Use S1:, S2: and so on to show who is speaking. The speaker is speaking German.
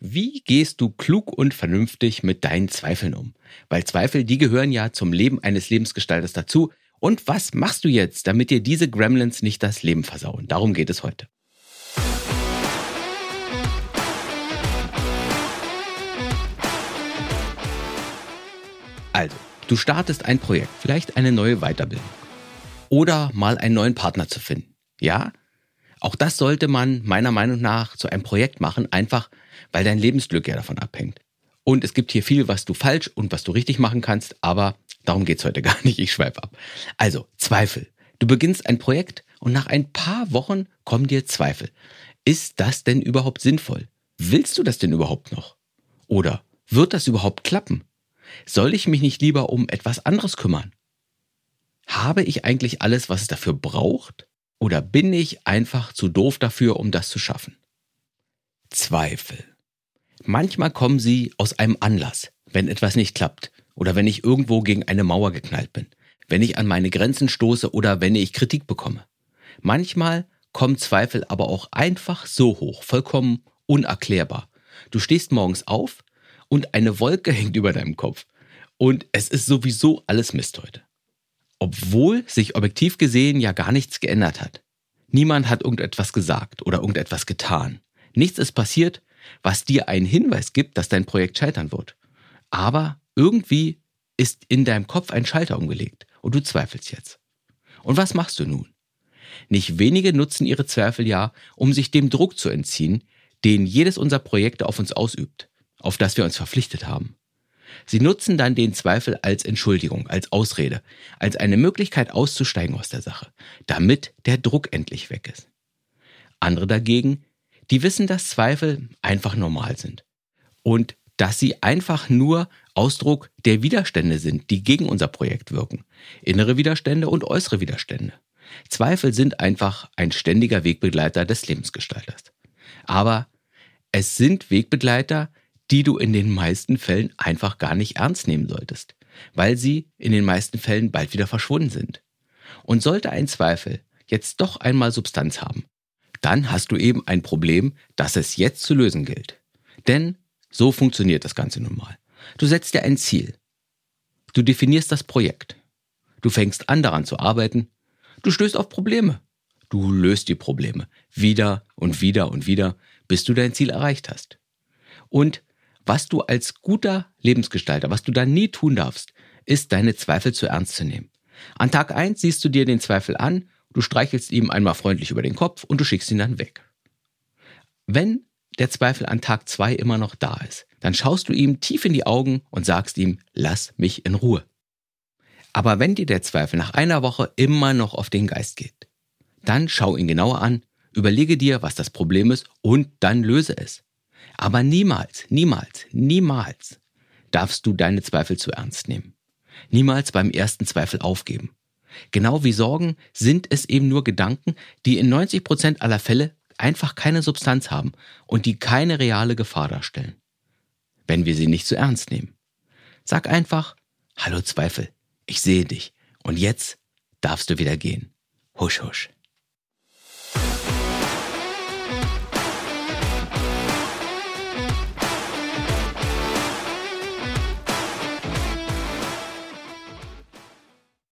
S1: Wie gehst du klug und vernünftig mit deinen Zweifeln um? Weil Zweifel, die gehören ja zum Leben eines Lebensgestalters dazu. Und was machst du jetzt, damit dir diese Gremlins nicht das Leben versauen? Darum geht es heute. Also, du startest ein Projekt, vielleicht eine neue Weiterbildung. Oder mal einen neuen Partner zu finden. Ja? Auch das sollte man meiner Meinung nach zu einem Projekt machen, einfach weil dein Lebensglück ja davon abhängt. Und es gibt hier viel, was du falsch und was du richtig machen kannst, aber darum geht's heute gar nicht, ich schweife ab. Also, Zweifel. Du beginnst ein Projekt und nach ein paar Wochen kommen dir Zweifel. Ist das denn überhaupt sinnvoll? Willst du das denn überhaupt noch? Oder wird das überhaupt klappen? Soll ich mich nicht lieber um etwas anderes kümmern? Habe ich eigentlich alles, was es dafür braucht? Oder bin ich einfach zu doof dafür, um das zu schaffen? Zweifel. Manchmal kommen sie aus einem Anlass, wenn etwas nicht klappt oder wenn ich irgendwo gegen eine Mauer geknallt bin, wenn ich an meine Grenzen stoße oder wenn ich Kritik bekomme. Manchmal kommen Zweifel aber auch einfach so hoch, vollkommen unerklärbar. Du stehst morgens auf und eine Wolke hängt über deinem Kopf und es ist sowieso alles Mist heute. Obwohl sich objektiv gesehen ja gar nichts geändert hat. Niemand hat irgendetwas gesagt oder irgendetwas getan. Nichts ist passiert, was dir einen Hinweis gibt, dass dein Projekt scheitern wird. Aber irgendwie ist in deinem Kopf ein Schalter umgelegt und du zweifelst jetzt. Und was machst du nun? Nicht wenige nutzen ihre Zweifel ja, um sich dem Druck zu entziehen, den jedes unserer Projekte auf uns ausübt, auf das wir uns verpflichtet haben. Sie nutzen dann den Zweifel als Entschuldigung, als Ausrede, als eine Möglichkeit auszusteigen aus der Sache, damit der Druck endlich weg ist. Andere dagegen die wissen, dass Zweifel einfach normal sind und dass sie einfach nur Ausdruck der Widerstände sind, die gegen unser Projekt wirken. Innere Widerstände und äußere Widerstände. Zweifel sind einfach ein ständiger Wegbegleiter des Lebensgestalters. Aber es sind Wegbegleiter, die du in den meisten Fällen einfach gar nicht ernst nehmen solltest, weil sie in den meisten Fällen bald wieder verschwunden sind. Und sollte ein Zweifel jetzt doch einmal Substanz haben, dann hast du eben ein Problem, das es jetzt zu lösen gilt. Denn so funktioniert das Ganze nun mal. Du setzt dir ein Ziel. Du definierst das Projekt. Du fängst an daran zu arbeiten. Du stößt auf Probleme. Du löst die Probleme wieder und wieder und wieder, bis du dein Ziel erreicht hast. Und was du als guter Lebensgestalter, was du da nie tun darfst, ist deine Zweifel zu ernst zu nehmen. An Tag eins siehst du dir den Zweifel an Du streichelst ihm einmal freundlich über den Kopf und du schickst ihn dann weg. Wenn der Zweifel an Tag zwei immer noch da ist, dann schaust du ihm tief in die Augen und sagst ihm, lass mich in Ruhe. Aber wenn dir der Zweifel nach einer Woche immer noch auf den Geist geht, dann schau ihn genauer an, überlege dir, was das Problem ist und dann löse es. Aber niemals, niemals, niemals darfst du deine Zweifel zu ernst nehmen. Niemals beim ersten Zweifel aufgeben. Genau wie Sorgen sind es eben nur Gedanken, die in 90 Prozent aller Fälle einfach keine Substanz haben und die keine reale Gefahr darstellen. Wenn wir sie nicht zu ernst nehmen. Sag einfach, hallo Zweifel, ich sehe dich und jetzt darfst du wieder gehen. Husch, husch.